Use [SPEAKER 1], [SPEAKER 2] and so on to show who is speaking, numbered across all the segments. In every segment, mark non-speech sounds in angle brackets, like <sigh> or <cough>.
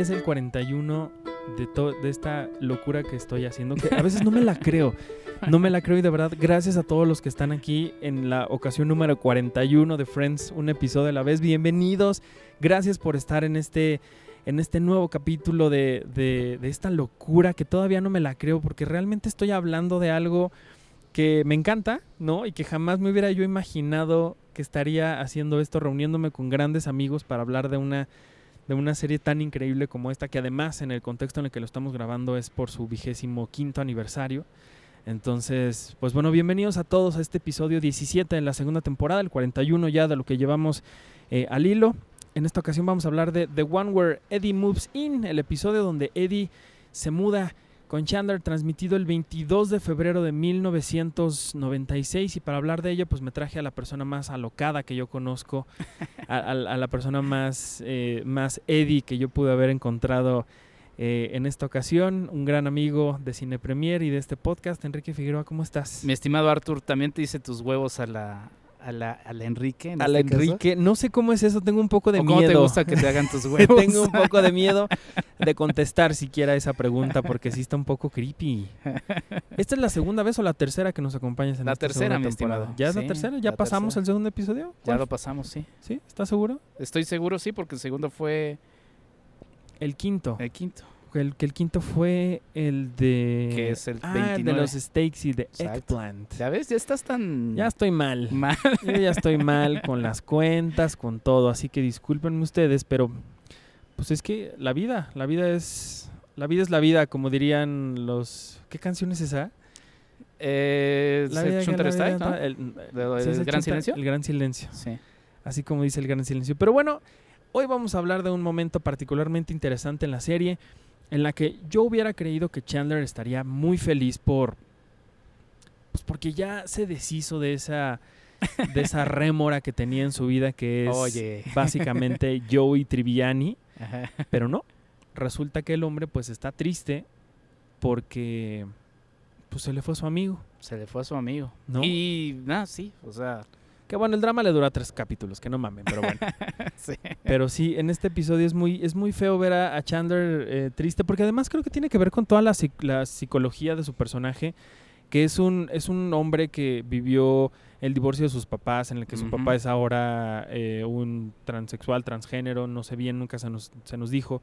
[SPEAKER 1] es el 41 de, de esta locura que estoy haciendo, que a veces no me la creo. No me la creo y de verdad, gracias a todos los que están aquí en la ocasión número 41 de Friends, un episodio a la vez. Bienvenidos. Gracias por estar en este, en este nuevo capítulo de- de esta locura que todavía no me la creo porque realmente estoy hablando de algo que me encanta, ¿no? Y que jamás me hubiera yo imaginado que estaría haciendo esto, reuniéndome con grandes amigos para hablar de una de una serie tan increíble como esta, que además en el contexto en el que lo estamos grabando es por su vigésimo quinto aniversario. Entonces, pues bueno, bienvenidos a todos a este episodio 17 de la segunda temporada, el 41 ya de lo que llevamos eh, al hilo. En esta ocasión vamos a hablar de The One Where Eddie Moves In, el episodio donde Eddie se muda con Chandler, transmitido el 22 de febrero de 1996. Y para hablar de ello, pues me traje a la persona más alocada que yo conozco, <laughs> a, a- a la persona más, eh, más Eddie que yo pude haber encontrado eh, en esta ocasión, un gran amigo de Cine Premier y de este podcast, Enrique Figueroa, ¿cómo estás?
[SPEAKER 2] Mi estimado Arthur, también te hice tus huevos a la, a la, a la Enrique. en
[SPEAKER 1] a la
[SPEAKER 2] este caso?
[SPEAKER 1] Enrique, no sé cómo es eso, tengo un poco de
[SPEAKER 2] ¿O cómo
[SPEAKER 1] miedo.
[SPEAKER 2] te gusta que te hagan tus <laughs> huevos?
[SPEAKER 1] Tengo un poco de miedo de contestar siquiera esa pregunta porque sí está un poco creepy. ¿Esta es la segunda vez o la tercera que nos acompañas en
[SPEAKER 2] La
[SPEAKER 1] esta
[SPEAKER 2] tercera,
[SPEAKER 1] segunda
[SPEAKER 2] mi
[SPEAKER 1] temporada?
[SPEAKER 2] estimado.
[SPEAKER 1] ¿Ya es la tercera? ¿Ya
[SPEAKER 2] la
[SPEAKER 1] pasamos
[SPEAKER 2] tercera.
[SPEAKER 1] el segundo episodio?
[SPEAKER 2] Ya
[SPEAKER 1] ¿Cuál?
[SPEAKER 2] lo pasamos, sí.
[SPEAKER 1] ¿Sí? ¿Estás seguro?
[SPEAKER 2] Estoy seguro, sí, porque el segundo fue
[SPEAKER 1] El quinto.
[SPEAKER 2] el quinto.
[SPEAKER 1] El, que el quinto fue el de...
[SPEAKER 2] Que es el
[SPEAKER 1] Ah, de
[SPEAKER 2] 29.
[SPEAKER 1] los steaks y de
[SPEAKER 2] Exacto.
[SPEAKER 1] eggplant.
[SPEAKER 2] ¿Ya ves? Ya estás tan
[SPEAKER 1] Ya estoy mal.
[SPEAKER 2] mal. <laughs>
[SPEAKER 1] Yo ya estoy mal con las cuentas, con todo, así que discúlpenme ustedes, pero pues es que la vida, la vida es la vida es la vida, como dirían los ¿Qué canción es esa?
[SPEAKER 2] Eh,
[SPEAKER 1] La
[SPEAKER 2] ¿es el
[SPEAKER 1] vida que
[SPEAKER 2] Shunter
[SPEAKER 1] la vida
[SPEAKER 2] Style, ¿no?
[SPEAKER 1] da- el-
[SPEAKER 2] ¿De-
[SPEAKER 1] sí, es
[SPEAKER 2] del
[SPEAKER 1] el
[SPEAKER 2] Gran Silencio?
[SPEAKER 1] El gran silencio,
[SPEAKER 2] Sí.
[SPEAKER 1] así como dice el gran silencio. Pero bueno, hoy vamos a hablar de un momento particularmente interesante en la serie, en la que yo hubiera creído que Chandler estaría muy feliz por pues porque ya se deshizo de esa de esa <laughs> rémora que tenía en su vida que es
[SPEAKER 2] Oye.
[SPEAKER 1] básicamente Joey Triviani,
[SPEAKER 2] Ajá.
[SPEAKER 1] pero no. Resulta que el hombre pues está triste porque pues se le fue su amigo,
[SPEAKER 2] Se le fue a su amigo.
[SPEAKER 1] ¿no?
[SPEAKER 2] Y nada, sí, o sea,
[SPEAKER 1] Que bueno, el drama le dura tres capítulos, que no mamen, pero bueno. <laughs>
[SPEAKER 2] sí.
[SPEAKER 1] pero sí, en este episodio es muy, es muy feo ver a, a Chandler eh, triste, porque además creo que tiene que ver con toda la, psic- la psicología de su personaje, que es un, es un hombre que vivió el divorcio de sus papás, en el que su papá es ahora eh, un transexual, transgénero, no sé bien, nunca se nos, se nos dijo.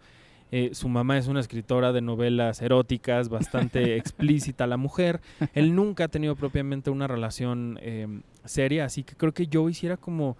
[SPEAKER 1] Eh, su mamá es una escritora de novelas eróticas, bastante <laughs> explícita la mujer. Él nunca ha tenido propiamente una relación eh, seria, así que creo que Joey hiciera como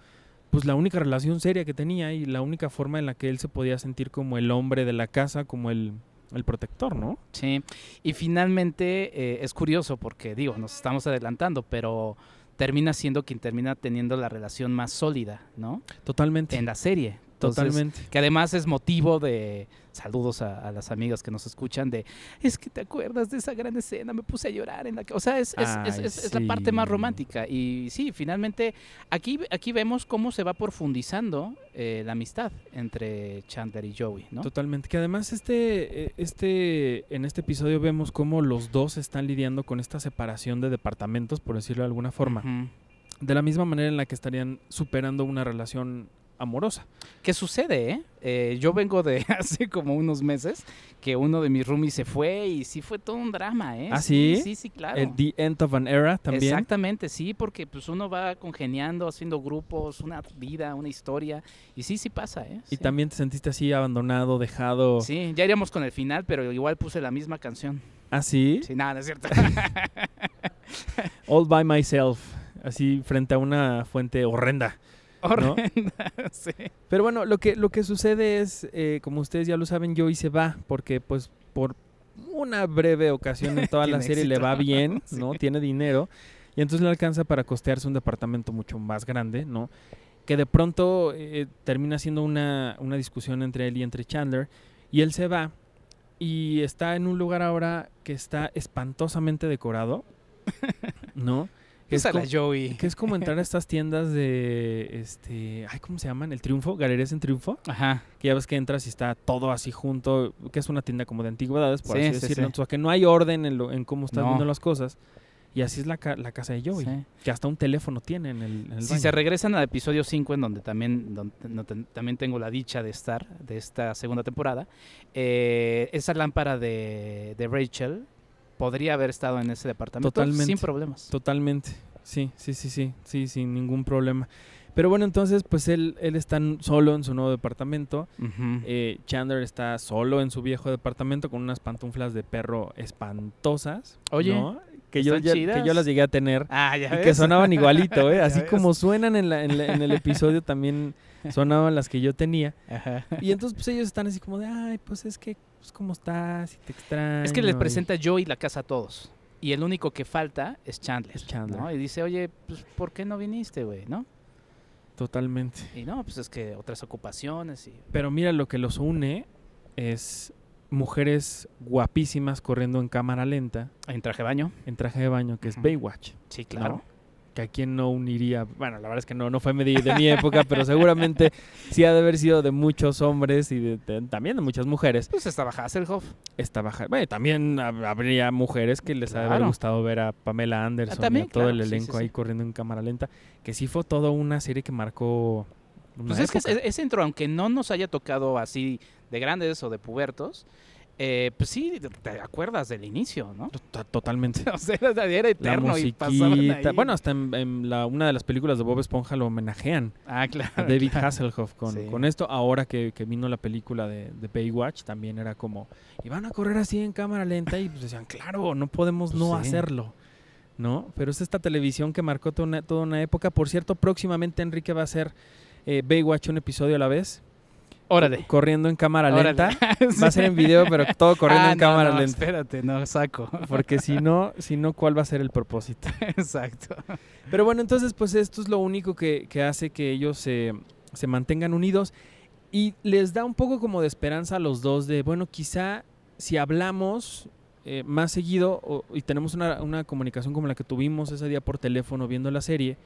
[SPEAKER 1] pues la única relación seria que tenía y la única forma en la que él se podía sentir como el hombre de la casa, como el, el protector, ¿no?
[SPEAKER 2] Sí, y finalmente eh, es curioso porque, digo, nos estamos adelantando, pero termina siendo quien termina teniendo la relación más sólida, ¿no?
[SPEAKER 1] Totalmente.
[SPEAKER 2] En la serie. Entonces,
[SPEAKER 1] totalmente.
[SPEAKER 2] Que además es motivo de saludos a, a las amigas que nos escuchan de es que te acuerdas de esa gran escena, me puse a llorar en la que. O sea, es, es, la parte más romántica. Y sí, finalmente, aquí, aquí vemos cómo se va profundizando eh, la amistad entre Chandler y Joey, ¿no?
[SPEAKER 1] Totalmente. Que además este, eh, este, en este episodio vemos cómo los dos están lidiando con esta separación de departamentos, por decirlo de alguna forma. De la misma manera en la que estarían superando una relación amorosa.
[SPEAKER 2] ¿Qué sucede, eh? Eh, Yo vengo de <laughs> hace como unos meses que uno de mis roomies se fue y sí fue todo un drama, ¿eh?
[SPEAKER 1] ¿Ah, sí?
[SPEAKER 2] Sí, sí, claro.
[SPEAKER 1] El The End of an Era también.
[SPEAKER 2] Exactamente, sí, porque pues uno va congeniando, haciendo grupos, una vida, una historia, y sí, sí pasa, ¿eh?
[SPEAKER 1] Y también te sentiste así abandonado, dejado.
[SPEAKER 2] Sí, ya iríamos con el final, pero igual puse la misma canción.
[SPEAKER 1] ¿Ah, sí?
[SPEAKER 2] Sí, nada, no es cierto. <laughs>
[SPEAKER 1] All by myself. Así frente a una fuente horrenda.
[SPEAKER 2] Horrenda, <laughs> sí.
[SPEAKER 1] Pero bueno, lo que, lo que sucede es, eh, como ustedes ya lo saben, Joey se va porque pues por una breve ocasión en toda <laughs> la serie le va bien, <laughs>
[SPEAKER 2] Sí.
[SPEAKER 1] ¿no? Tiene dinero y entonces le alcanza para costearse un departamento mucho más grande, ¿no? Que de pronto eh, termina siendo una, una discusión entre él y entre Chandler y él se va y está en un lugar ahora que está espantosamente decorado, ¿no? Que es como-
[SPEAKER 2] Joey.
[SPEAKER 1] que es como entrar a estas tiendas de, este, ay, ¿cómo se llaman? El Triunfo, Galerías en Triunfo,
[SPEAKER 2] Ajá.
[SPEAKER 1] que ya ves que entras y está todo así junto, que es una tienda como de antigüedades, por
[SPEAKER 2] Sí,
[SPEAKER 1] así
[SPEAKER 2] sí,
[SPEAKER 1] decirlo.
[SPEAKER 2] sí.
[SPEAKER 1] O sea, que no hay orden en, lo, en cómo estás
[SPEAKER 2] No.
[SPEAKER 1] viendo las cosas. Y así es la, ca- la casa de Joey,
[SPEAKER 2] Sí.
[SPEAKER 1] que hasta un teléfono tiene en el, en el
[SPEAKER 2] Si
[SPEAKER 1] baño.
[SPEAKER 2] se regresan al episodio 5, en donde también, donde, no ten- también tengo la dicha de estar, de esta segunda temporada, eh, esa lámpara de, de Rachel podría haber estado en ese departamento
[SPEAKER 1] Totalmente.
[SPEAKER 2] sin problemas.
[SPEAKER 1] Totalmente. Sí, sí, sí, sí, sí, sin ningún problema. Pero bueno, entonces, pues él, él está solo en su nuevo departamento.
[SPEAKER 2] Ujú.
[SPEAKER 1] Eh, Chandler está solo en su viejo departamento con unas pantuflas de perro espantosas.
[SPEAKER 2] Oye,
[SPEAKER 1] ¿no? Que yo, que yo las llegué a tener.
[SPEAKER 2] ah, ya
[SPEAKER 1] Y
[SPEAKER 2] ves.
[SPEAKER 1] que sonaban igualito, ¿eh? <laughs> Así
[SPEAKER 2] ves.
[SPEAKER 1] como suenan en, la- en la- en el episodio, también <laughs> sonaban las que yo tenía.
[SPEAKER 2] Ajá.
[SPEAKER 1] Y entonces, pues ellos están así como de, ay, pues es que, pues, ¿cómo estás? Y te extraño.
[SPEAKER 2] Es que les
[SPEAKER 1] y-
[SPEAKER 2] presenta Joey la casa a todos. Y el único que falta es Chandler.
[SPEAKER 1] Es Chandler.
[SPEAKER 2] ¿no? Y dice, oye, pues, ¿por qué no viniste, güey? ¿No?
[SPEAKER 1] Totalmente.
[SPEAKER 2] Y no, pues es que otras ocupaciones y...
[SPEAKER 1] Pero mira, lo que los une es mujeres guapísimas corriendo en cámara lenta,
[SPEAKER 2] En traje de baño.
[SPEAKER 1] en traje de baño, que es. Baywatch.
[SPEAKER 2] Sí, claro.
[SPEAKER 1] ¿no? Que a quien no uniría, bueno, la verdad es que no, no fue de, de mi época, pero seguramente sí ha de haber sido de muchos hombres y de- de- también de muchas mujeres.
[SPEAKER 2] Pues estaba Hasselhoff.
[SPEAKER 1] Esta baja, bueno, también hab- habría mujeres que les ha de haber gustado ver a Pamela Anderson
[SPEAKER 2] también,
[SPEAKER 1] y a todo el
[SPEAKER 2] claro, sí, sí,
[SPEAKER 1] elenco ahí
[SPEAKER 2] sí.
[SPEAKER 1] corriendo en cámara lenta, que sí fue toda una serie que marcó
[SPEAKER 2] Pues es que ese, ese intro, aunque no nos haya tocado así de grandes o de pubertos, eh, pues sí, te acuerdas del inicio, ¿no?
[SPEAKER 1] To- Totalmente. <laughs>
[SPEAKER 2] O sea, era, era
[SPEAKER 1] La
[SPEAKER 2] eterno y ahí.
[SPEAKER 1] Bueno, hasta en, en la, una de las películas de Bob Esponja lo homenajean
[SPEAKER 2] ah, claro.
[SPEAKER 1] a David
[SPEAKER 2] claro.
[SPEAKER 1] Hasselhoff con,
[SPEAKER 2] Sí.
[SPEAKER 1] con esto. Ahora que, que vino la película de, de Baywatch, también era como, y van a correr así en cámara lenta y pues decían, claro, no podemos
[SPEAKER 2] Pues
[SPEAKER 1] no
[SPEAKER 2] sí.
[SPEAKER 1] hacerlo. ¿No? Pero es esta televisión que marcó toda una, toda una época. Por cierto, próximamente Enrique va a hacer eh, Baywatch un episodio a la vez,
[SPEAKER 2] Órale.
[SPEAKER 1] corriendo en cámara
[SPEAKER 2] órale.
[SPEAKER 1] lenta. <laughs> Va a ser en video, pero todo <laughs> corriendo
[SPEAKER 2] Ah,
[SPEAKER 1] en
[SPEAKER 2] no,
[SPEAKER 1] cámara
[SPEAKER 2] no,
[SPEAKER 1] lenta.
[SPEAKER 2] Espérate, no, saco. <laughs>
[SPEAKER 1] Porque si no, si no, ¿cuál va a ser el propósito?
[SPEAKER 2] Exacto.
[SPEAKER 1] Pero bueno, entonces pues esto es lo único que, que hace que ellos se, se mantengan unidos y les da un poco como de esperanza a los dos de, bueno, quizá si hablamos eh, más seguido o- y tenemos una, una comunicación como la que tuvimos ese día por teléfono viendo la serie,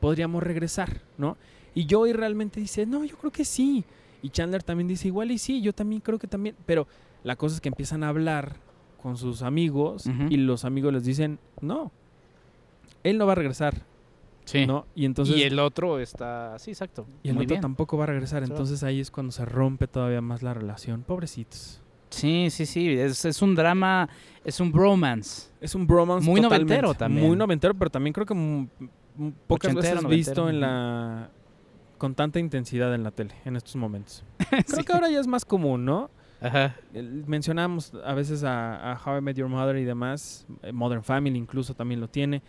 [SPEAKER 1] podríamos regresar, ¿no? Y Joey realmente dice, no, yo creo que sí. Y Chandler también dice, igual y sí, yo también creo que también. Pero la cosa es que empiezan a hablar con sus amigos y los amigos les dicen, no, él no va a regresar,
[SPEAKER 2] Sí.
[SPEAKER 1] ¿no? Y entonces
[SPEAKER 2] y el otro está... Sí, exacto.
[SPEAKER 1] y el
[SPEAKER 2] Muy
[SPEAKER 1] otro
[SPEAKER 2] bien.
[SPEAKER 1] tampoco va a regresar. Entonces ahí es cuando se rompe todavía más la relación. Pobrecitos.
[SPEAKER 2] Sí, sí, sí. Es, es un drama, es un bromance.
[SPEAKER 1] Es un bromance
[SPEAKER 2] Muy
[SPEAKER 1] totalmente.
[SPEAKER 2] noventero también.
[SPEAKER 1] Muy noventero, pero también creo que pocas veces visto
[SPEAKER 2] noventero,
[SPEAKER 1] en
[SPEAKER 2] ujú.
[SPEAKER 1] la con tanta intensidad en la tele en estos momentos. <laughs>
[SPEAKER 2] Sí.
[SPEAKER 1] Creo que ahora ya es más común, ¿no?
[SPEAKER 2] Ajá.
[SPEAKER 1] Mencionamos a veces a, a How I Met Your Mother y demás, eh, Modern Family incluso también lo tiene,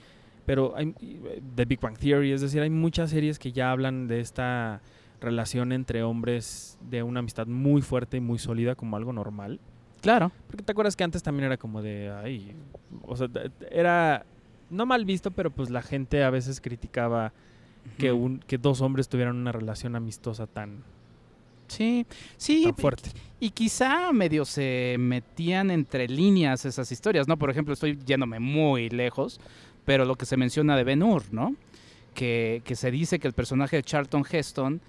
[SPEAKER 1] pero hay eh, The Big Bang Theory, es decir, hay muchas series que ya hablan de esta relación entre hombres de una amistad muy fuerte y muy sólida como algo normal.
[SPEAKER 2] Claro.
[SPEAKER 1] Porque te acuerdas que antes también era como de, ay, o sea, era no mal visto, pero pues la gente a veces criticaba que, un, que dos hombres tuvieran una relación amistosa tan,
[SPEAKER 2] Sí, sí.
[SPEAKER 1] tan fuerte.
[SPEAKER 2] Y quizá medio se metían entre líneas esas historias, ¿no? Por ejemplo, estoy yéndome muy lejos, pero lo que se menciona de Ben Hur, ¿no? Que, que se dice que el personaje de Charlton Heston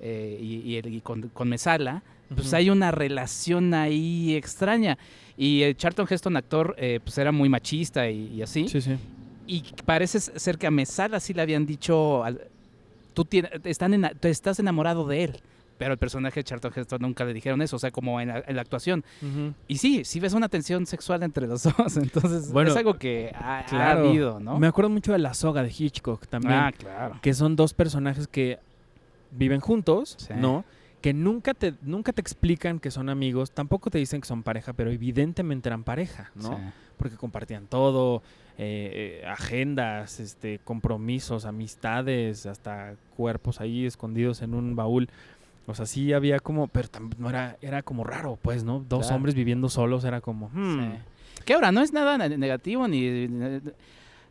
[SPEAKER 2] eh, y, y el- y con, con Mesala, pues hay una relación ahí extraña. Y eh, Charlton Heston, actor, eh, pues era muy machista y, y así.
[SPEAKER 1] Sí, sí.
[SPEAKER 2] Y parece ser que a Mesala sí le habían dicho, tú, tienes, están ena- tú estás enamorado de él. Pero el personaje de Charlton Heston nunca le dijeron eso, o sea, como en la, en la actuación. Y sí, sí ves una tensión sexual entre los <laughs> dos, entonces
[SPEAKER 1] Bueno,
[SPEAKER 2] es algo que ha, habido, ¿no?
[SPEAKER 1] Me acuerdo mucho de La Soga de Hitchcock también,
[SPEAKER 2] Ah, claro.
[SPEAKER 1] que son dos personajes que viven juntos,
[SPEAKER 2] Sí.
[SPEAKER 1] ¿no? Que nunca te, nunca te explican que son amigos, tampoco te dicen que son pareja, pero evidentemente eran pareja, ¿no?
[SPEAKER 2] Sí.
[SPEAKER 1] Porque compartían todo, eh, eh, agendas, este, compromisos, amistades, hasta cuerpos ahí escondidos en un baúl. O sea, sí había como, pero no era, era como raro, pues, ¿no? Dos
[SPEAKER 2] Claro.
[SPEAKER 1] hombres viviendo solos era como, hmm,
[SPEAKER 2] Sí. Que ahora no es nada ne- negativo ni.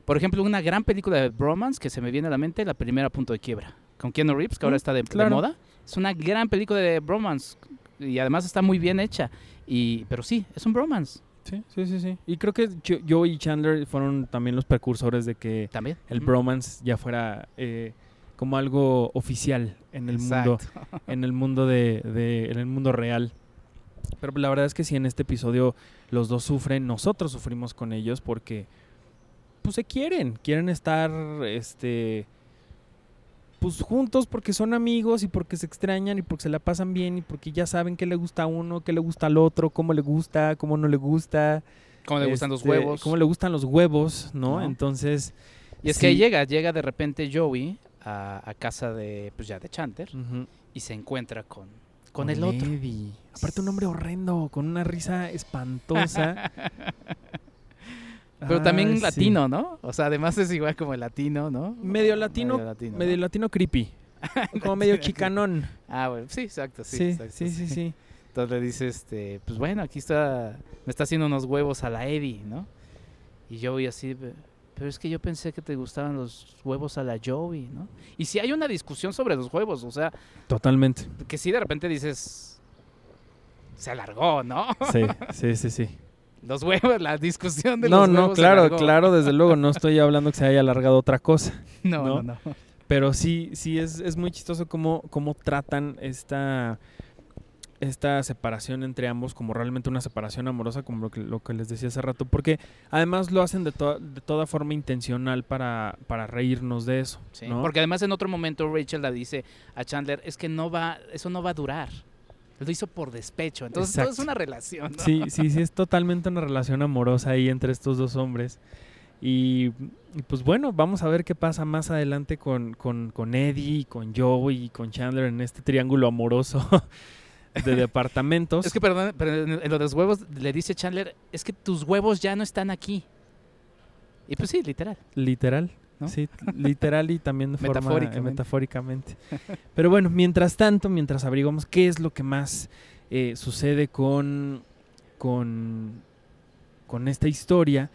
[SPEAKER 2] Por ejemplo, una gran película de bromance que se me viene a la mente, la primera punto de quiebra, con Keanu Reeves, que ahora
[SPEAKER 1] Mm,
[SPEAKER 2] está de, de moda. Es una gran película de bromance y además está muy bien hecha. Y, pero sí, es un bromance
[SPEAKER 1] Sí, sí, sí, sí. Y creo que yo, y Chandler fueron también los precursores de que
[SPEAKER 2] también.
[SPEAKER 1] el
[SPEAKER 2] Ujú.
[SPEAKER 1] bromance ya fuera eh, como algo oficial en el mundo, <laughs> en el mundo de, de- en el mundo real. Pero la verdad es que sí en este episodio los dos sufren, nosotros sufrimos con ellos porque pues se quieren, quieren estar, este, pues juntos porque son amigos y porque se extrañan y porque se la pasan bien y porque ya saben qué le gusta a uno, qué le gusta al otro, cómo le gusta, cómo no le gusta.
[SPEAKER 2] Cómo le gustan los
[SPEAKER 1] este,
[SPEAKER 2] huevos.
[SPEAKER 1] Cómo le gustan los huevos, ¿no?
[SPEAKER 2] ¿No?
[SPEAKER 1] Entonces...
[SPEAKER 2] Y es
[SPEAKER 1] sí.
[SPEAKER 2] que ahí llega, llega de repente Joey a, a casa de, pues ya de Chandler
[SPEAKER 1] ujú.
[SPEAKER 2] y se encuentra con, con el otro.
[SPEAKER 1] Aparte un hombre horrendo, con una risa espantosa. <laughs>
[SPEAKER 2] Pero también
[SPEAKER 1] sí.
[SPEAKER 2] latino, ¿no? O sea, además es igual como el latino, ¿no?
[SPEAKER 1] Medio latino,
[SPEAKER 2] Medio latino.
[SPEAKER 1] Medio
[SPEAKER 2] ¿no?
[SPEAKER 1] latino creepy. <laughs> Como medio chicanón.
[SPEAKER 2] Ah, bueno, sí, exacto, sí.
[SPEAKER 1] Sí,
[SPEAKER 2] exacto,
[SPEAKER 1] sí, sí, sí.
[SPEAKER 2] Entonces le dice, este, pues bueno, aquí está, me está haciendo unos huevos a la Eddie, ¿no? Y Joey así, "Pe- pero es que yo pensé que te gustaban los huevos a la Joey, ¿no? Y si hay una discusión sobre los huevos, o sea,
[SPEAKER 1] Totalmente.
[SPEAKER 2] que si de repente dices, se alargó, ¿no?
[SPEAKER 1] Sí, <laughs> sí, sí, sí.
[SPEAKER 2] Los huevos, la discusión de
[SPEAKER 1] No,
[SPEAKER 2] los
[SPEAKER 1] no,
[SPEAKER 2] huevos se
[SPEAKER 1] claro,
[SPEAKER 2] alargó.
[SPEAKER 1] claro, desde luego. No <laughs> estoy hablando que se haya alargado otra cosa. <laughs>
[SPEAKER 2] No,
[SPEAKER 1] ¿no?
[SPEAKER 2] no, no.
[SPEAKER 1] Pero sí, sí es, es muy chistoso cómo, cómo tratan esta, esta separación entre ambos como realmente una separación amorosa, como lo que, lo que les decía hace rato, porque además lo hacen de, to- de toda forma intencional para, para reírnos de eso.
[SPEAKER 2] Sí,
[SPEAKER 1] ¿no?
[SPEAKER 2] Porque además en otro momento Rachel le dice a Chandler, es que no va, eso no va a durar. Lo hizo por despecho. Entonces todo es una relación. ¿no?
[SPEAKER 1] Sí, sí, sí, es totalmente una relación amorosa ahí entre estos dos hombres. Y, y pues bueno, vamos a ver qué pasa más adelante con, con, con Eddie, y con Joey y con Chandler en este triángulo amoroso <laughs> de departamentos.
[SPEAKER 2] Es que, perdón, pero en lo de los huevos le dice Chandler, es que tus huevos ya no están aquí. Y pues sí, literal.
[SPEAKER 1] Literal.
[SPEAKER 2] ¿No?
[SPEAKER 1] Sí, literal y también <laughs> forma eh,
[SPEAKER 2] Metafóricamente.
[SPEAKER 1] Pero bueno, mientras tanto, mientras averiguamos qué es lo que más eh, sucede con, con, con esta historia,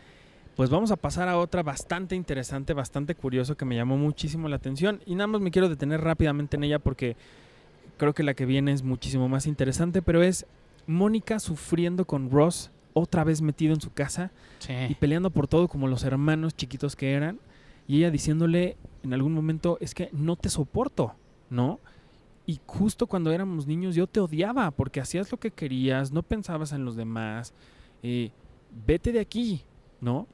[SPEAKER 1] pues vamos a pasar a otra bastante interesante, bastante curioso que me llamó muchísimo la atención. Y nada más me quiero detener rápidamente en ella porque creo que la que viene es muchísimo más interesante, pero es Mónica sufriendo con Ross otra vez metido en su casa y peleando por todo como los hermanos chiquitos que eran y ella diciéndole en algún momento es que no te soporto, ¿no? Y justo cuando éramos niños yo te odiaba porque hacías lo que querías, no pensabas en los demás, eh, vete de aquí, ¿no?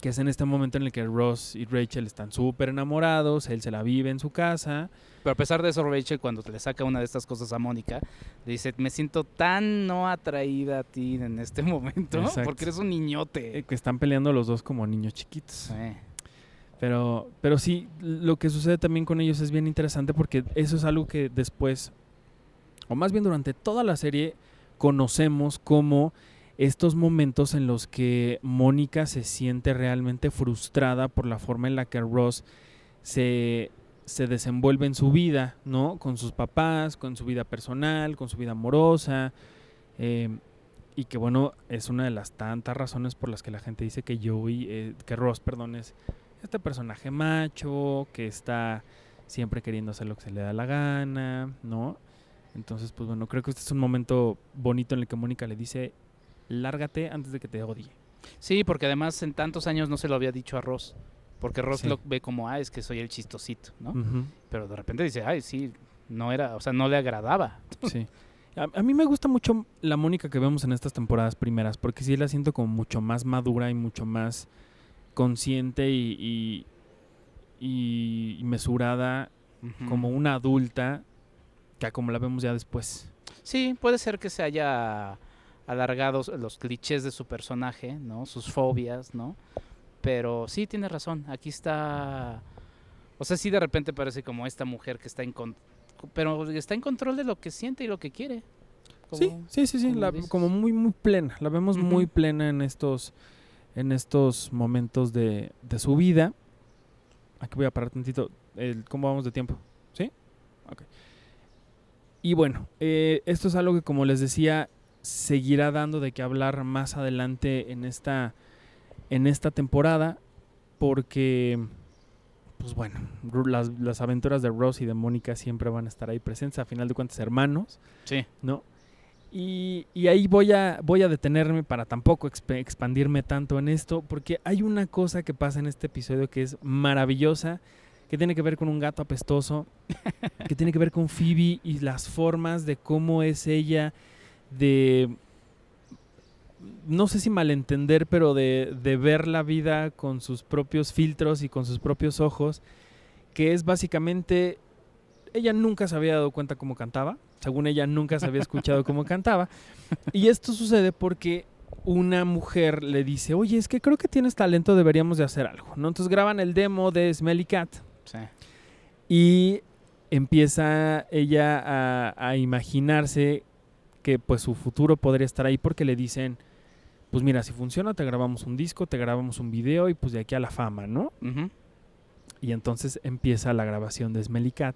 [SPEAKER 1] Que es en este momento en el que Ross y Rachel están súper enamorados, él se la vive en su casa,
[SPEAKER 2] Pero a pesar de eso, Rachel, cuando le saca una de estas cosas a Mónica, le dice, me siento tan no atraída a ti en este momento,
[SPEAKER 1] Exacto.
[SPEAKER 2] porque eres un niñote.
[SPEAKER 1] eh, que están peleando los dos como niños chiquitos.
[SPEAKER 2] Sí.
[SPEAKER 1] Pero, pero sí, lo que sucede también con ellos es bien interesante porque eso es algo que después, o más bien durante toda la serie, conocemos como estos momentos en los que Mónica se siente realmente frustrada por la forma en la que Ross se, se desenvuelve en su vida, ¿no? Con sus papás, con su vida personal, con su vida amorosa. eh, y que bueno, es una de las tantas razones por las que la gente dice que Joey, eh, que Ross, perdón, es este personaje macho que está siempre queriendo hacer lo que se le da la gana, ¿no? Entonces, pues bueno, creo que este es un momento bonito en el que Mónica le dice, lárgate antes de que te odie.
[SPEAKER 2] Sí, porque además en tantos años no se lo había dicho a Ross. Porque Ross
[SPEAKER 1] Sí.
[SPEAKER 2] lo ve como, ah, es que soy el chistosito, ¿no? Pero de repente dice, ay, sí, no era, o sea, no le agradaba. <laughs>
[SPEAKER 1] sí. A, a mí me gusta mucho la Mónica que vemos en estas temporadas primeras, porque sí la siento como mucho más madura y mucho más consciente y, y- y- y mesurada como una adulta que como la vemos ya después.
[SPEAKER 2] Sí, puede ser que se haya alargado los clichés de su personaje, ¿no? Sus fobias, ¿no? Pero sí, tiene razón. Aquí está. O sea, sí, de repente parece como esta mujer que está en. con- Pero está en control de lo que siente y lo que quiere.
[SPEAKER 1] Sí,
[SPEAKER 2] Como-
[SPEAKER 1] sí, sí, sí,
[SPEAKER 2] como
[SPEAKER 1] la-
[SPEAKER 2] dices.
[SPEAKER 1] como muy, muy plena. La vemos muy plena en estos, en estos momentos de, de su vida. Aquí voy a parar tantito. El, ¿Cómo vamos de tiempo? ¿Sí? Ok. Y bueno, eh, esto es algo que, como les decía, seguirá dando de qué hablar más adelante en esta, en esta temporada. Porque, pues bueno, las, las aventuras de Ross y de Mónica siempre van a estar ahí presentes. A final de cuentas, hermanos.
[SPEAKER 2] Sí.
[SPEAKER 1] ¿no? Y, y ahí voy a, voy a detenerme para tampoco exp- expandirme tanto en esto, porque hay una cosa que pasa en este episodio que es maravillosa, que tiene que ver con un gato apestoso, <laughs> que tiene que ver con Phoebe y las formas de cómo es ella de no sé si malentender, pero de, de ver la vida con sus propios filtros y con sus propios ojos, que es básicamente, ella nunca se había dado cuenta cómo cantaba, según ella nunca se había escuchado cómo cantaba, y esto sucede porque una mujer le dice, oye, es que creo que tienes talento, deberíamos de hacer algo, ¿no? Entonces graban el demo de Smelly Cat
[SPEAKER 2] Sí.
[SPEAKER 1] y empieza ella a, a imaginarse que pues su futuro podría estar ahí porque le dicen, pues mira, si funciona te grabamos un disco, te grabamos un video y pues de aquí a la fama, ¿no? Y entonces empieza la grabación de Smelly Cat,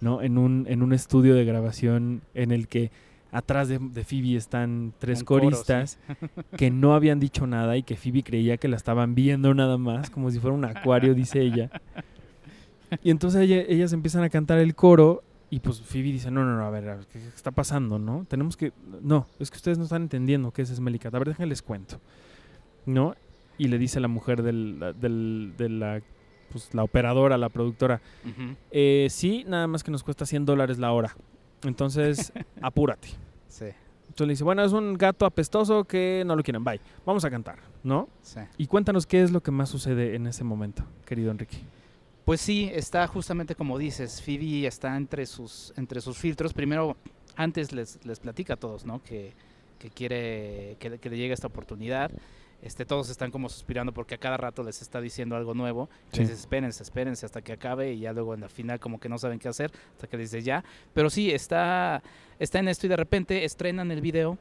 [SPEAKER 1] ¿no? En un, en un estudio de grabación en el que atrás de, de Phoebe están tres
[SPEAKER 2] coro,
[SPEAKER 1] coristas <laughs> que no habían dicho nada y que Phoebe creía que la estaban viendo nada más, como si fuera un acuario, dice ella. Y entonces ella- ellas empiezan a cantar el coro y pues Phoebe dice, no, no, no, a ver, a ver, ¿qué, está pasando, no? Tenemos que... No, es que ustedes no están entendiendo qué es Smelly Cat. A ver, déjenles cuento, ¿no? Y le dice la mujer del, del- de la, pues, la operadora, la productora, eh, sí, nada más que nos cuesta 100 dólares la hora. Entonces, <laughs> apúrate.
[SPEAKER 2] Sí,
[SPEAKER 1] Entonces le dice, bueno, es un gato apestoso que no lo quieren, bye. Vamos a cantar, ¿no?
[SPEAKER 2] sí.
[SPEAKER 1] Y cuéntanos qué es lo que más sucede en ese momento, querido Enrique.
[SPEAKER 2] Pues sí, está justamente como dices, Phoebe está entre sus, entre sus filtros. Primero, antes les, les platica a todos, ¿no? Que, que quiere que, le- que le llegue esta oportunidad. Este, todos están como suspirando porque a cada rato les está diciendo algo nuevo.
[SPEAKER 1] Sí.
[SPEAKER 2] Les dice, espérense, espérense hasta que acabe y ya luego en la final como que no saben qué hacer hasta que les dice ya. Pero sí, está, está en esto y de repente estrenan el video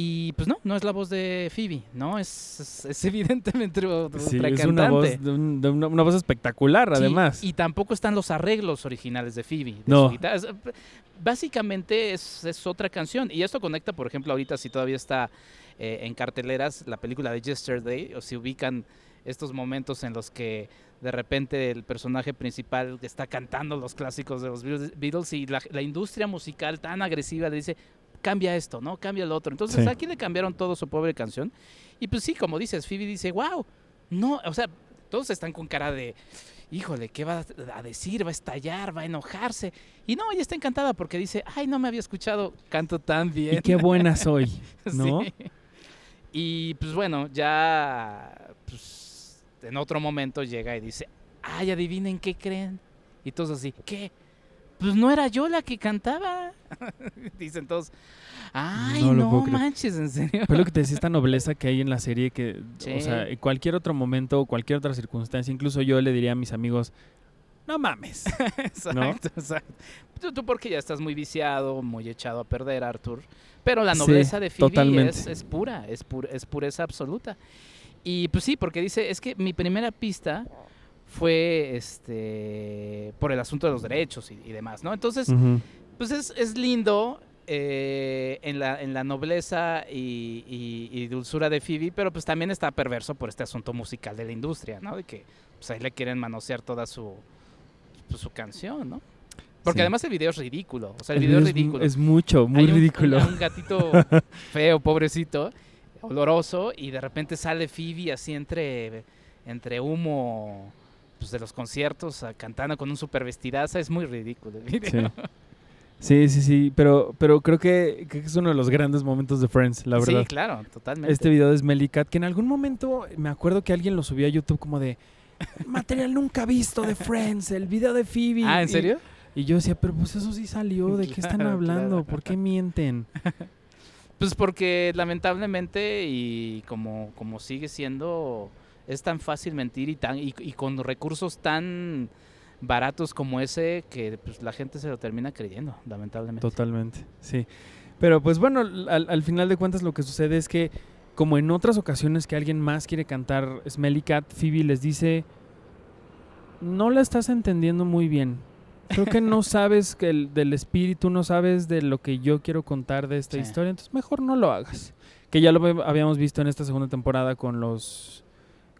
[SPEAKER 2] y pues no, no es la voz de Phoebe, ¿no? Es, es, es <laughs> evidentemente otra
[SPEAKER 1] Sí, es
[SPEAKER 2] cantante.
[SPEAKER 1] una voz, de un- de una, una voz espectacular,
[SPEAKER 2] Sí,
[SPEAKER 1] además.
[SPEAKER 2] Y tampoco están los arreglos originales de Phoebe. de
[SPEAKER 1] No.
[SPEAKER 2] su. Es- Básicamente es, es otra canción. Y esto conecta, por ejemplo, ahorita si todavía está eh, en carteleras la película de Yesterday, o si ubican estos momentos en los que de repente el personaje principal está cantando los clásicos de los Beatles- Beatles y la, la industria musical tan agresiva le dice, cambia esto, ¿no? Cambia lo otro. Entonces
[SPEAKER 1] Sí.
[SPEAKER 2] aquí le cambiaron todo su pobre canción. Y pues sí, como dices, Phoebe dice, wow, no, o sea, todos están con cara de, híjole, ¿qué va a decir? ¿Va a estallar? ¿Va a enojarse? Y no, ella está encantada porque dice, ay, no me había escuchado, canto tan bien.
[SPEAKER 1] Y qué buena soy, <laughs> ¿no?
[SPEAKER 2] Sí. Y pues bueno, ya pues, en otro momento llega y dice, ay, adivinen qué creen. Y todos así, ¿qué? Pues no era yo la que cantaba. <laughs> Dicen todos, ay,
[SPEAKER 1] No
[SPEAKER 2] no, manches, en serio.
[SPEAKER 1] Fue lo que te decía esta nobleza que hay en la serie que,
[SPEAKER 2] Sí.
[SPEAKER 1] o sea, en cualquier otro momento, cualquier otra circunstancia, incluso yo le diría a mis amigos, no mames. <laughs>
[SPEAKER 2] Exacto, exacto. Tú, tú porque ya estás muy viciado, muy echado a perder, Arthur. Pero la
[SPEAKER 1] Sí,
[SPEAKER 2] nobleza de Phoebe es, es pura, es, pur- es pureza absoluta. Y pues sí, porque dice, es que mi primera pista fue este por el asunto de los derechos y, y demás, ¿no? Entonces, pues es, es lindo eh, en, la, en la nobleza y, y- y dulzura de Phoebe, pero pues también está perverso por este asunto musical de la industria, ¿no? De que pues ahí le quieren manosear toda su, pues, su canción, ¿no? Porque
[SPEAKER 1] Sí.
[SPEAKER 2] además el video es ridículo, o sea, el video es,
[SPEAKER 1] es,
[SPEAKER 2] ridículo.
[SPEAKER 1] es mucho, muy
[SPEAKER 2] Hay un-
[SPEAKER 1] ridículo.
[SPEAKER 2] Un, un gatito <laughs> feo, pobrecito, oloroso, y de repente sale Phoebe así entre, entre humo pues, de los conciertos, ah, cantando con un super vestidaza, es muy ridículo el video.
[SPEAKER 1] Sí. sí, sí, sí, pero, pero creo que, que es uno de los grandes momentos de Friends, la verdad.
[SPEAKER 2] Sí, claro, totalmente.
[SPEAKER 1] este video de Smelly Cat, que en algún momento me acuerdo que alguien lo subió a YouTube como de material nunca visto de Friends, el video de Phoebe.
[SPEAKER 2] ah, ¿en
[SPEAKER 1] Y-
[SPEAKER 2] serio?
[SPEAKER 1] Y, yo decía, pero pues eso sí salió, ¿de qué están hablando?
[SPEAKER 2] claro.
[SPEAKER 1] ¿Por qué mienten? <laughs>
[SPEAKER 2] Pues porque lamentablemente y como, como sigue siendo, es tan fácil mentir y, tan, y, y con recursos tan baratos como ese que pues, la gente se lo termina creyendo, lamentablemente.
[SPEAKER 1] Totalmente, sí. Pero pues bueno, al, al final de cuentas lo que sucede es que, como en otras ocasiones que alguien más quiere cantar Smelly Cat, Phoebe les dice, no la estás entendiendo muy bien. Creo que no <laughs> sabes que el- del espíritu, no sabes de lo que yo quiero contar de esta
[SPEAKER 2] Sí.
[SPEAKER 1] historia, entonces mejor no lo hagas. Que ya lo habíamos visto en esta segunda temporada con los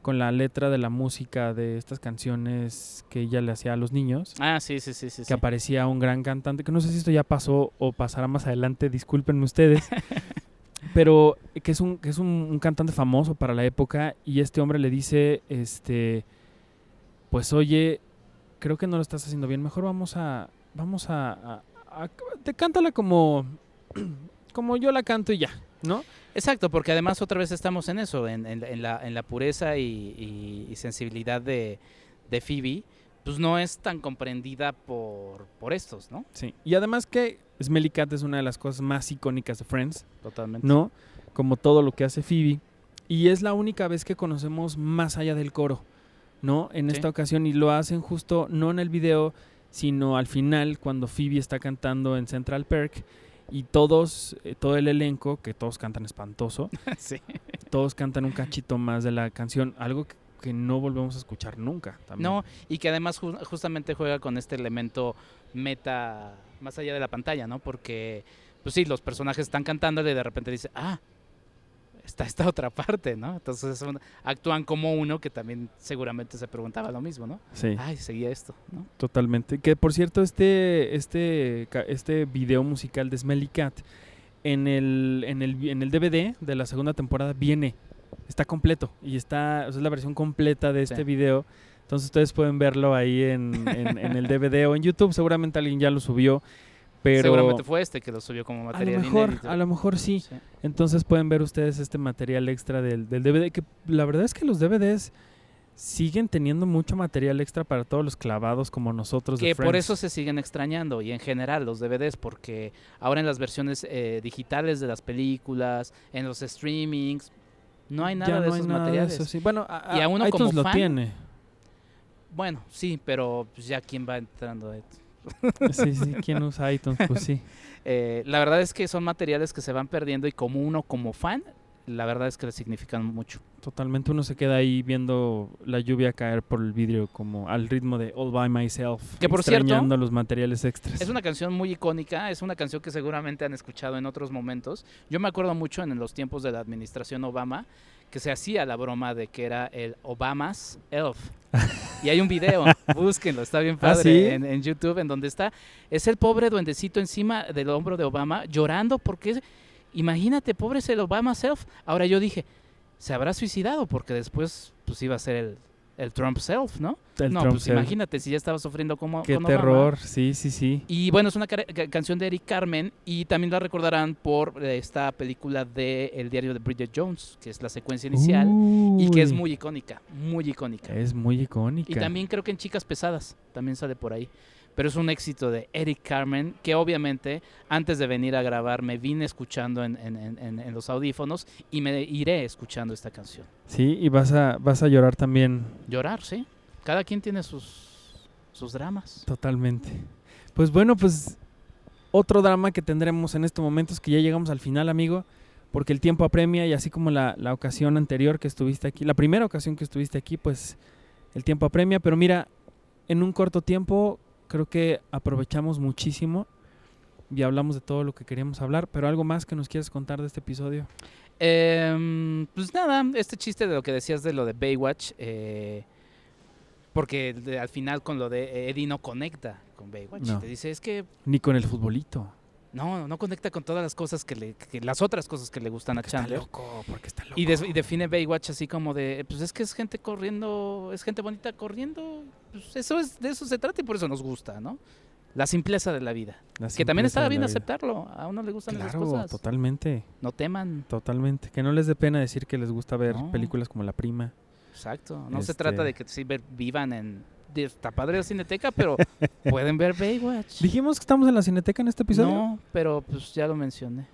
[SPEAKER 1] con la letra de la música de estas canciones que ella le hacía a los niños
[SPEAKER 2] Ah, sí, sí, sí, sí.
[SPEAKER 1] que
[SPEAKER 2] sí.
[SPEAKER 1] aparecía un gran cantante, que no sé si esto ya pasó o pasará más adelante, discúlpenme ustedes, <laughs> pero que es un, que es un, un cantante famoso para la época y este hombre le dice, este, pues oye, creo que no lo estás haciendo bien, mejor vamos a, vamos a, a- a- te cántala como, <clears throat> como yo la canto y ya, ¿no?
[SPEAKER 2] Exacto, porque además otra vez estamos en eso, en, en- en la, en la pureza y, y- y sensibilidad de, de Phoebe, pues no es tan comprendida por, por estos, ¿no?
[SPEAKER 1] Sí. Y además que Smelly Cat es una de las cosas más icónicas de Friends,
[SPEAKER 2] Totalmente.
[SPEAKER 1] ¿no? Como todo lo que hace Phoebe. Y es la única vez que conocemos más allá del coro, ¿no? En
[SPEAKER 2] Sí.
[SPEAKER 1] esta ocasión. Y lo hacen justo, no en el video, sino al final, cuando Phoebe está cantando en Central Perk. Y todos, eh, todo el elenco, que todos cantan espantoso, <laughs>
[SPEAKER 2] sí.
[SPEAKER 1] todos cantan un cachito más de la canción, algo que, que no volvemos a escuchar nunca. También.
[SPEAKER 2] No, y que además ju- justamente juega con este elemento meta más allá de la pantalla, ¿no? Porque, pues sí, los personajes están cantándole y de repente dice, ah, está esta otra parte, ¿no? Entonces son- actúan como uno que también seguramente se preguntaba lo mismo, ¿no?
[SPEAKER 1] Sí.
[SPEAKER 2] Ay, seguía esto, ¿no?
[SPEAKER 1] Totalmente. Que por cierto, este, este, este video musical de Smelly Cat en el, en el, en el DVD de la segunda temporada viene, está completo y está, o sea, es la versión completa de este
[SPEAKER 2] Sí.
[SPEAKER 1] video. Entonces ustedes pueden verlo ahí en, en- en el DVD o en YouTube. Seguramente alguien ya lo subió, pero
[SPEAKER 2] Seguramente fue este que lo subió como
[SPEAKER 1] a lo
[SPEAKER 2] material
[SPEAKER 1] mejor,
[SPEAKER 2] inédito.
[SPEAKER 1] a lo mejor sí.
[SPEAKER 2] Sí.
[SPEAKER 1] Entonces pueden ver ustedes este material extra del, del DVD, que la verdad es que los DVDs siguen teniendo mucho material extra para todos los clavados como nosotros. de
[SPEAKER 2] Que por
[SPEAKER 1] Friends.
[SPEAKER 2] eso se siguen extrañando y en general los DVDs, porque ahora en las versiones eh, digitales de las películas, en los streamings, no hay nada
[SPEAKER 1] Ya
[SPEAKER 2] de
[SPEAKER 1] no hay
[SPEAKER 2] esos
[SPEAKER 1] nada de
[SPEAKER 2] materiales.
[SPEAKER 1] eso, sí. Bueno, a,
[SPEAKER 2] Y a uno como
[SPEAKER 1] lo
[SPEAKER 2] fan,
[SPEAKER 1] tiene.
[SPEAKER 2] Bueno, sí, pero pues ya quién va entrando. a esto?
[SPEAKER 1] Sí, sí, ¿quién usa iTunes? Pues sí. <laughs>
[SPEAKER 2] Eh, la verdad es que son materiales que se van perdiendo y como uno como fan, la verdad es que le significan mucho.
[SPEAKER 1] Totalmente uno se queda ahí viendo la lluvia caer por el vidrio como al ritmo de All By Myself.
[SPEAKER 2] Que por cierto,
[SPEAKER 1] los materiales extras.
[SPEAKER 2] Es una canción muy icónica, es una canción que seguramente han escuchado en otros momentos. Yo me acuerdo mucho en los tiempos de la administración Obama que se hacía la broma de que era el Obama's Elf. <laughs> Y hay un video, búsquenlo, está bien
[SPEAKER 1] ¿Ah,
[SPEAKER 2] padre
[SPEAKER 1] sí?
[SPEAKER 2] en, en YouTube, en donde está, es el pobre duendecito encima del hombro de Obama llorando porque, imagínate, pobre es el Obama's Elf. Ahora yo dije, se habrá suicidado porque después pues iba a ser el, el Trump Self, ¿no?
[SPEAKER 1] El
[SPEAKER 2] no,
[SPEAKER 1] Trump
[SPEAKER 2] pues
[SPEAKER 1] Self.
[SPEAKER 2] imagínate si ya estaba sufriendo como
[SPEAKER 1] Qué
[SPEAKER 2] con
[SPEAKER 1] terror, sí, sí, sí.
[SPEAKER 2] Y bueno, es una ca- canción de Eric Carmen y también la recordarán por eh, esta película de El diario de Bridget Jones, que es la secuencia inicial y que es
[SPEAKER 1] Uy,
[SPEAKER 2] muy icónica, muy icónica.
[SPEAKER 1] Es muy icónica.
[SPEAKER 2] Y también creo que en Chicas Pesadas también sale por ahí. Pero es un éxito de Eric Carmen que obviamente antes de venir a grabar me vine escuchando en, en- en- los audífonos y me iré escuchando esta canción.
[SPEAKER 1] Sí, y vas a, vas a llorar también
[SPEAKER 2] Llorar, sí. Cada quien tiene sus, sus dramas.
[SPEAKER 1] Totalmente. Pues bueno, pues otro drama que tendremos en este momento es que ya llegamos al final, amigo, porque el tiempo apremia y así como la, la ocasión anterior que estuviste aquí, la primera ocasión que estuviste aquí, pues el tiempo apremia, pero mira, en un corto tiempo creo que aprovechamos muchísimo y hablamos de todo lo que queríamos hablar, pero algo más que nos quieras contar de este episodio.
[SPEAKER 2] Em, pues nada, este chiste de lo que decías de lo de Baywatch, eh, porque de- al final con lo de Eddie no conecta con Baywatch.
[SPEAKER 1] No.
[SPEAKER 2] Te dice, es que
[SPEAKER 1] Ni con el futbolito.
[SPEAKER 2] no, no conecta con todas las cosas que le, que las otras cosas que le gustan a
[SPEAKER 1] Porque está
[SPEAKER 2] Chandler.
[SPEAKER 1] loco, porque está loco.
[SPEAKER 2] Y define Baywatch así como de, pues es que es gente corriendo, es gente bonita corriendo, pues eso es, de eso se trata y por eso nos gusta, ¿no? La simpleza de la vida.
[SPEAKER 1] La
[SPEAKER 2] Que también
[SPEAKER 1] de
[SPEAKER 2] bien aceptarlo, a uno le gustan esas
[SPEAKER 1] Claro,
[SPEAKER 2] cosas.
[SPEAKER 1] totalmente.
[SPEAKER 2] No teman.
[SPEAKER 1] Totalmente. Que no les dé pena decir que les gusta ver
[SPEAKER 2] No.
[SPEAKER 1] películas como La Prima.
[SPEAKER 2] Exacto. No
[SPEAKER 1] Este-
[SPEAKER 2] se trata de que sí vivan en. Está padre la cineteca, pero <laughs> pueden ver Baywatch.
[SPEAKER 1] Dijimos que estamos en la Cineteca en este episodio.
[SPEAKER 2] No, pero pues ya lo mencioné.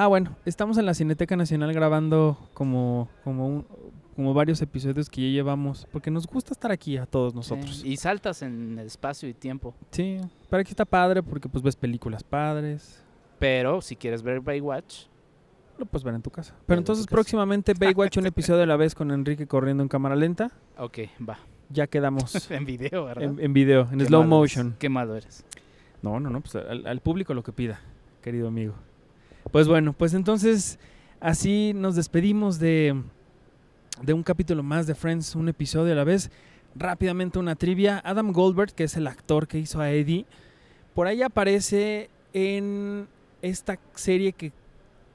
[SPEAKER 1] Ah, bueno, estamos en la Cineteca Nacional grabando como, como, un- como varios episodios que ya llevamos, porque nos gusta estar aquí a todos nosotros.
[SPEAKER 2] Sí, Y saltas en espacio y tiempo.
[SPEAKER 1] Sí, pero aquí está padre porque pues ves películas padres,
[SPEAKER 2] Pero si quieres ver Baywatch,
[SPEAKER 1] lo puedes ver en tu casa. Pero entonces
[SPEAKER 2] casa.
[SPEAKER 1] próximamente <laughs> Baywatch un episodio a la vez con Enrique corriendo en cámara lenta.
[SPEAKER 2] ok, va.
[SPEAKER 1] Ya quedamos <laughs>
[SPEAKER 2] en video, ¿verdad?
[SPEAKER 1] en, en video, en
[SPEAKER 2] Qué
[SPEAKER 1] slow motion.
[SPEAKER 2] Qué malo eres.
[SPEAKER 1] No, no, no, pues al, al público lo que pida, querido amigo. Pues bueno, pues entonces así nos despedimos de, de un capítulo más de Friends, un episodio a la vez. Rápidamente una trivia. Adam Goldberg, que es el actor que hizo a Eddie, por ahí aparece en esta serie que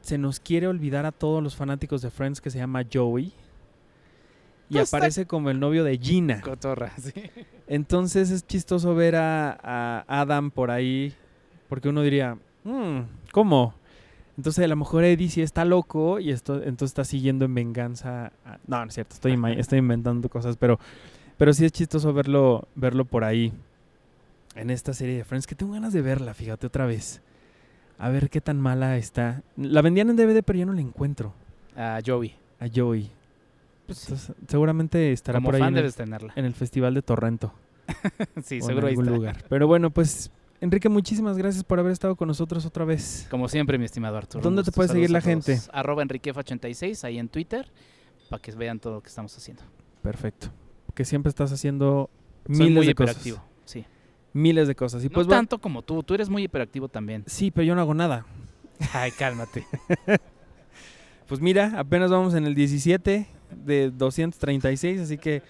[SPEAKER 1] se nos quiere olvidar a todos los fanáticos de Friends que se llama Joey. Y
[SPEAKER 2] Pues
[SPEAKER 1] aparece como el novio de Gina.
[SPEAKER 2] Cotorra, <laughs> sí.
[SPEAKER 1] Entonces es chistoso ver a, a Adam por ahí, porque uno diría, "Mm, ¿cómo? Entonces a lo mejor Eddie sí está loco y esto, entonces está siguiendo en venganza. a- No, no es cierto, estoy, estoy inventando cosas, pero, pero sí es chistoso verlo, verlo por ahí en esta serie de Friends, que tengo ganas de verla, fíjate, otra vez. A ver qué tan mala está. La vendían en DVD, pero yo no la encuentro
[SPEAKER 2] A Joey.
[SPEAKER 1] a Joey.
[SPEAKER 2] Pues sí,
[SPEAKER 1] seguramente estará
[SPEAKER 2] como
[SPEAKER 1] por ahí
[SPEAKER 2] fan
[SPEAKER 1] en el,
[SPEAKER 2] tenerla.
[SPEAKER 1] en el Festival de Torrento. <laughs>
[SPEAKER 2] sí,
[SPEAKER 1] o en
[SPEAKER 2] seguro ahí
[SPEAKER 1] algún
[SPEAKER 2] está.
[SPEAKER 1] lugar. Pero bueno, pues Enrique, muchísimas gracias por haber estado con nosotros otra vez.
[SPEAKER 2] Como siempre, mi estimado Arturo.
[SPEAKER 1] ¿Dónde te puede seguir la gente?
[SPEAKER 2] Arroba Enriquef86 ahí en Twitter para que vean todo lo que estamos haciendo.
[SPEAKER 1] Perfecto. Que siempre estás haciendo
[SPEAKER 2] Soy
[SPEAKER 1] miles
[SPEAKER 2] muy
[SPEAKER 1] de
[SPEAKER 2] hiperactivo.
[SPEAKER 1] cosas.
[SPEAKER 2] Sí.
[SPEAKER 1] Miles de cosas. Y
[SPEAKER 2] no
[SPEAKER 1] pues bueno,
[SPEAKER 2] tanto como tú. Tú eres muy hiperactivo también.
[SPEAKER 1] sí, pero yo no hago nada. <laughs>
[SPEAKER 2] Ay, cálmate. <laughs>
[SPEAKER 1] Pues mira, apenas vamos en el 17 de 236, así que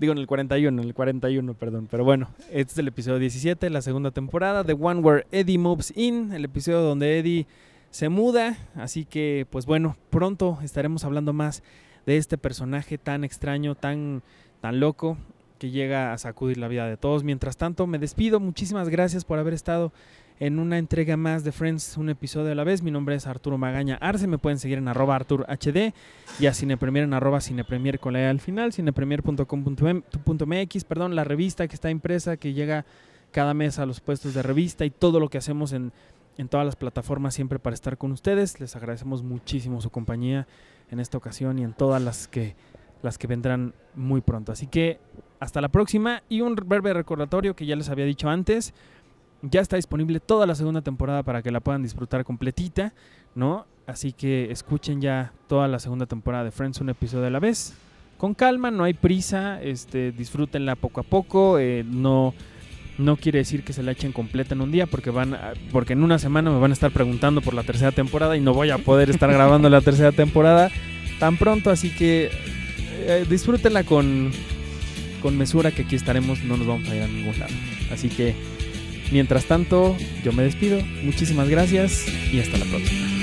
[SPEAKER 1] digo en el 41, en el 41, perdón, pero bueno, este es el episodio 17, la segunda temporada de One Where Eddie Moves In, el episodio donde Eddie se muda, así que pues bueno, pronto estaremos hablando más de este personaje tan extraño, tan tan loco que llega a sacudir la vida de todos. Mientras tanto, me despido, muchísimas gracias por haber estado en una entrega más de Friends, un episodio a la vez. Mi nombre es Arturo Magaña Arce, me pueden seguir en arroba Artur HD y a Cinepremier en arroba Cinepremier con la E al final, cinepremier.com.mx, perdón, la revista que está impresa, que llega cada mes a los puestos de revista y todo lo que hacemos en, en todas las plataformas siempre para estar con ustedes. Les agradecemos muchísimo su compañía en esta ocasión y en todas las que, las que vendrán muy pronto. Así que hasta la próxima y un breve recordatorio que ya les había dicho antes. Ya está disponible toda la segunda temporada para que la puedan disfrutar completita, ¿no? Así que escuchen ya toda la segunda temporada de Friends un episodio a la vez. Con calma, no hay prisa, este, disfrútenla poco a poco, eh, no, no quiere decir que se la echen completa en un día, porque van a- porque en una semana me van a estar preguntando por la tercera temporada y no voy a poder estar grabando la tercera temporada tan pronto, así que eh, disfrútenla con, con mesura, que aquí estaremos, no nos vamos a ir a ningún lado. Así que, mientras tanto, yo me despido, muchísimas gracias y hasta la próxima.